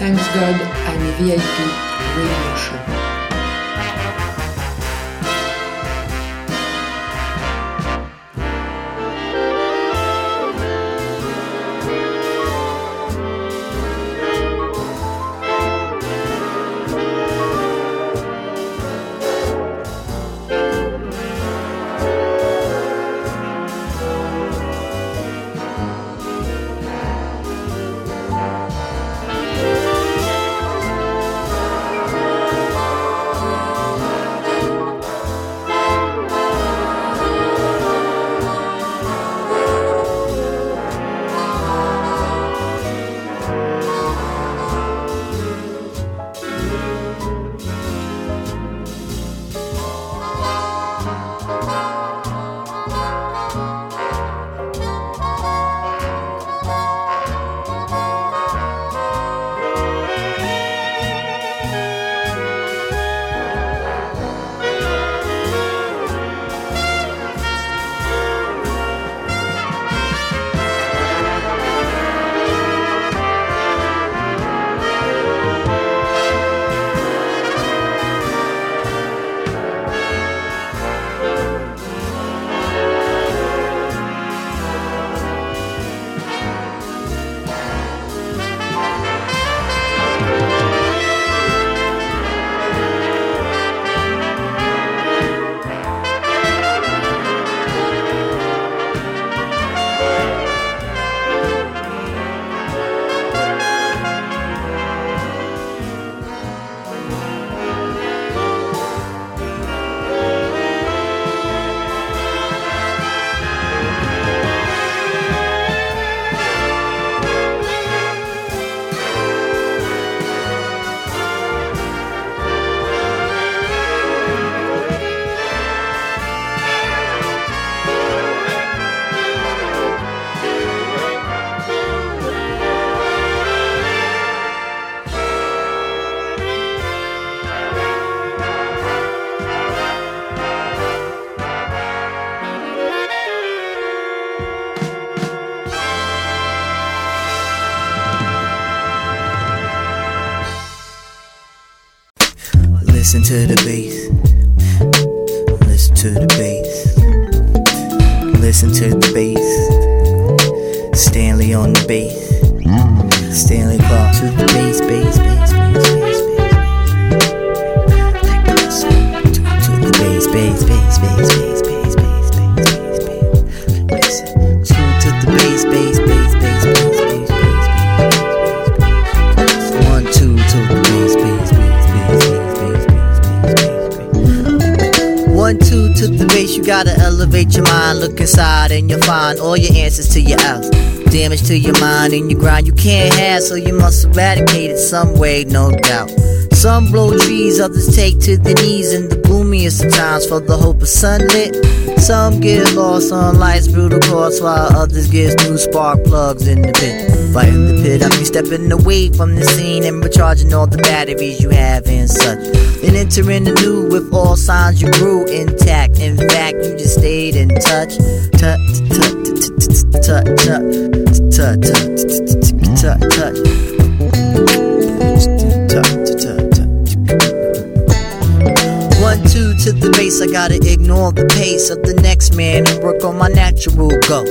Thanks God I'm a VIP radio show. So you must eradicate it some way, no doubt. Some blow trees, others take to their knees in the gloomiest of times for the hope of sunlit. Some get lost on life's brutal course, while others get new spark plugs in the pit. By in the pit, I mean stepping away from the scene and recharging all the batteries you have and such. Then entering the new with all signs you grew intact. In fact, you just stayed in touch. Touch, touch, touch, touch, touch, touch, touch, touch, One, two to the base, I gotta ignore the pace of the next man and work on my natural go.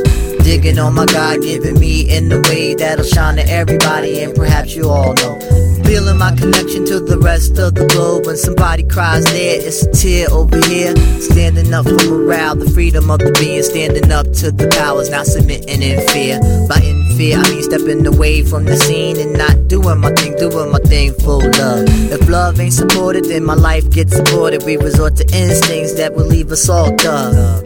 Digging on my God given me in the way that'll shine to everybody, and perhaps you all know. Feeling my connection to the rest of the globe. When somebody cries there, it's a tear over here. Standing up for morale, the freedom of the being. Standing up to the powers, not submitting in fear. By in fear, I mean stepping away from the scene and not doing my thing, doing my thing full love. If love ain't supported, then my life gets aborted. We resort to instincts that will leave us all dug,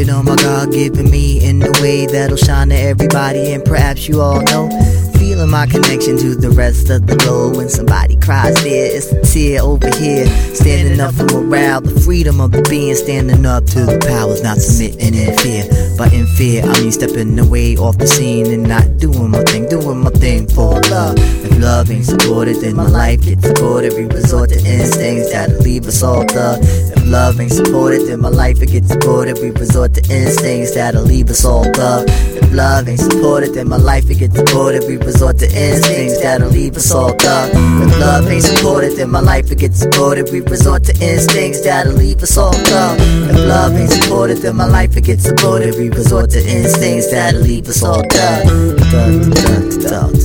It on my God given me in a way that'll shine to everybody, and perhaps you all know feeling my connection to the rest of the globe. When somebody cries there, it's a tear over here. Standing up for morale, the freedom of the being, standing up to the powers, not submitting in fear. But in fear, I mean stepping away off the scene and not doing my thing, doing my thing for love. If love ain't supported, then my life gets supported. We resort to instincts that'll leave us all thug. Love ain't supported, then my life it gets supported. We resort to instincts that'll leave us all thug. If love ain't supported, then my life it gets supported. We resort to instincts that'll leave us all thug. If love ain't supported, then my life it gets supported. We resort to instincts that'll leave us all thug. If love ain't supported, then my life it gets supported. We resort to instincts that'll leave us all thug. Thug,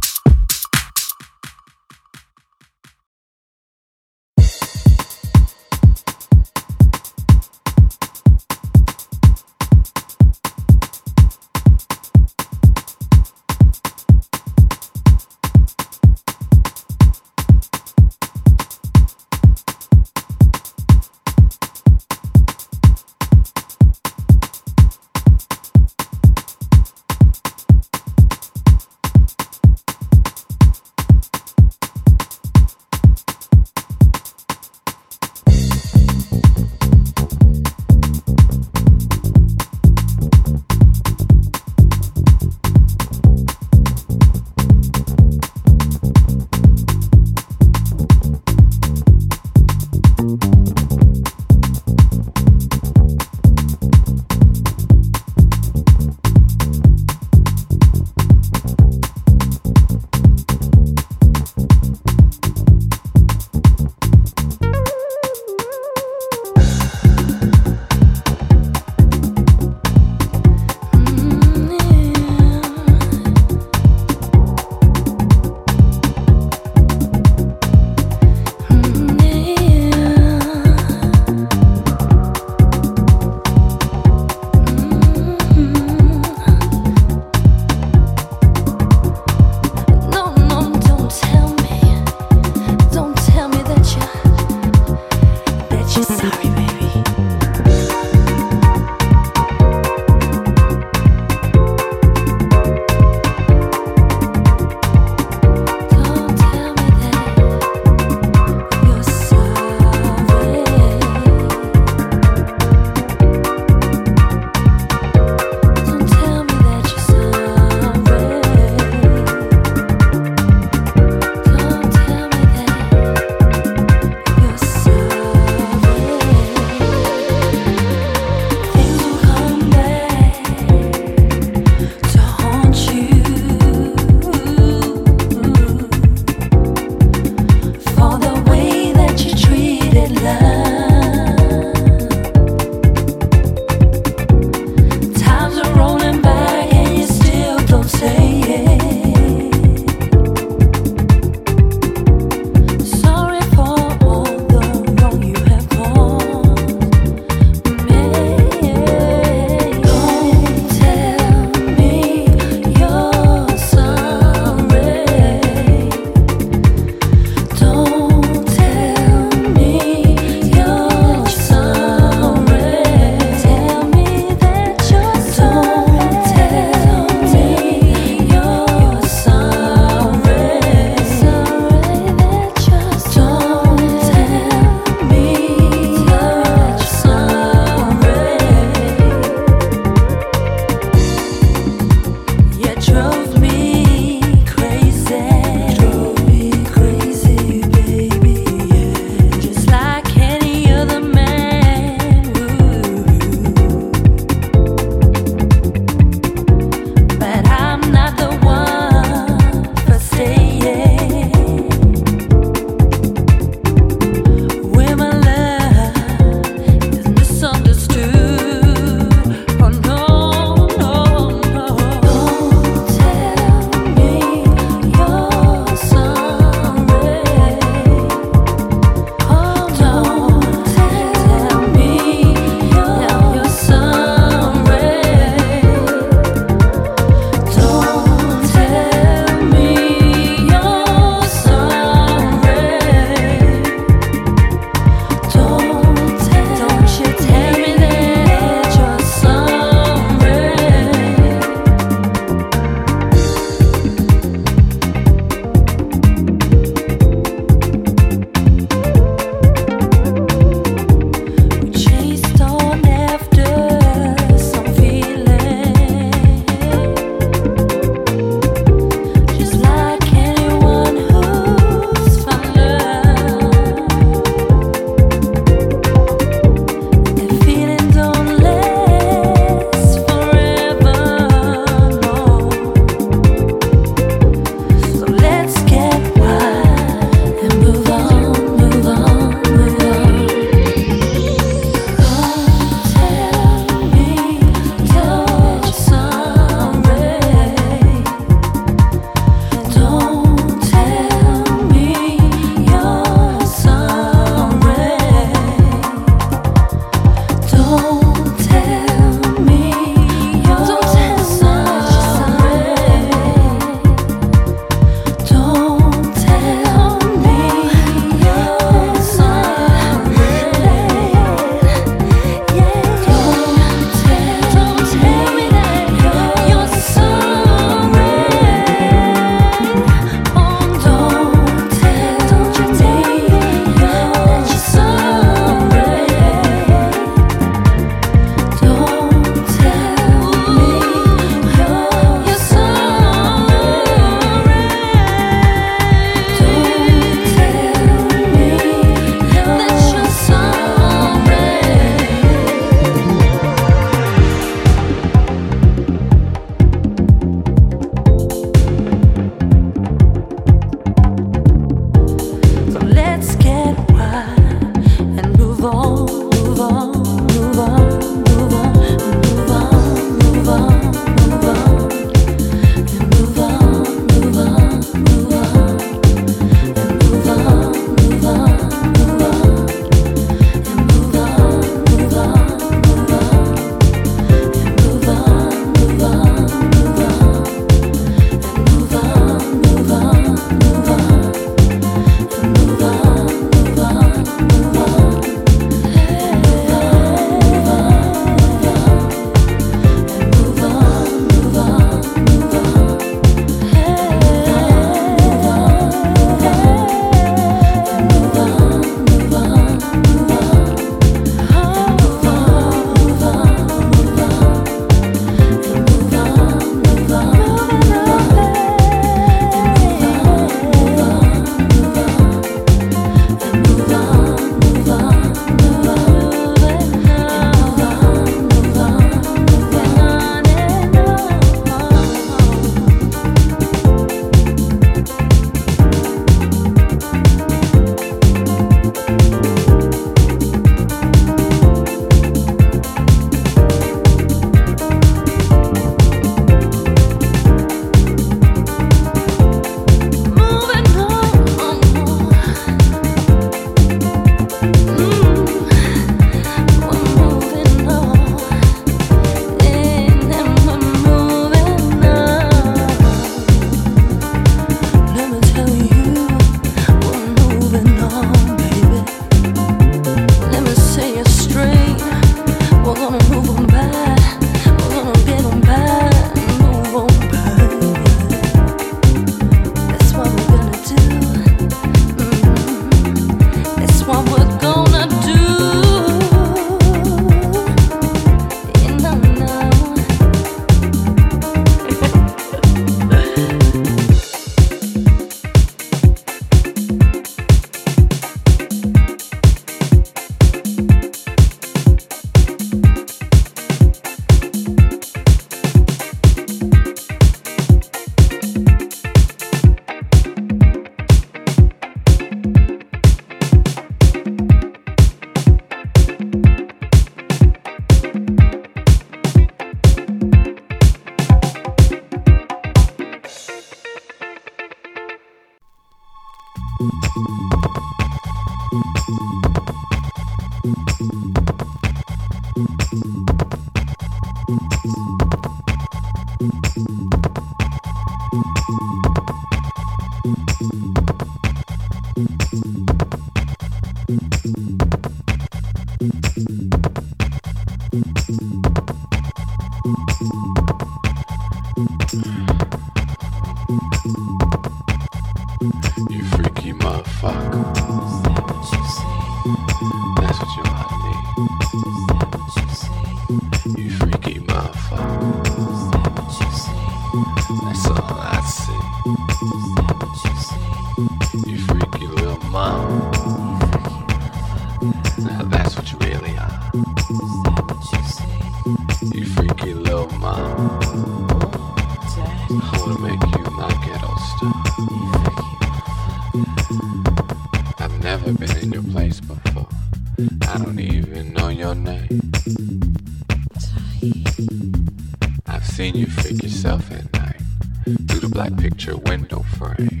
the black picture window frame.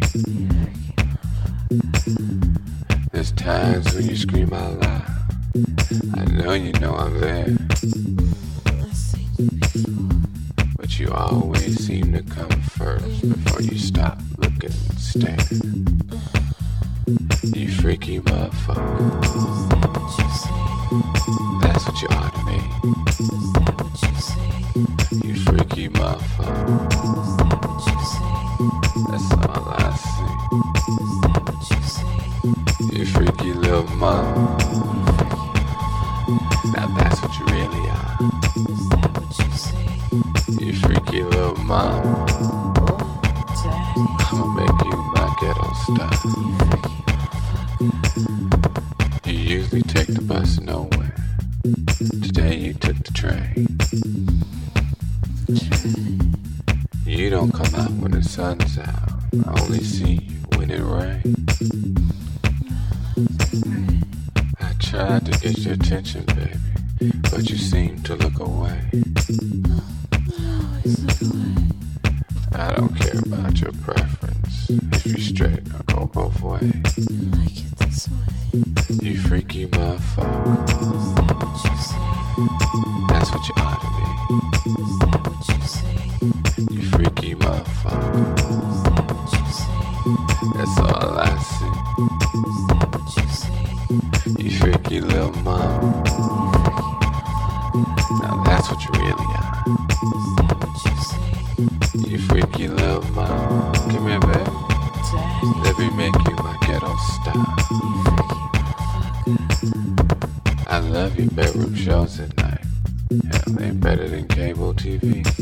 There's times when you scream out loud. I know you know I'm there. But you always seem to come first before you stop looking and stand. better than cable TV.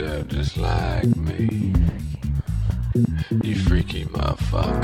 end up just like me. You freaky motherfucker.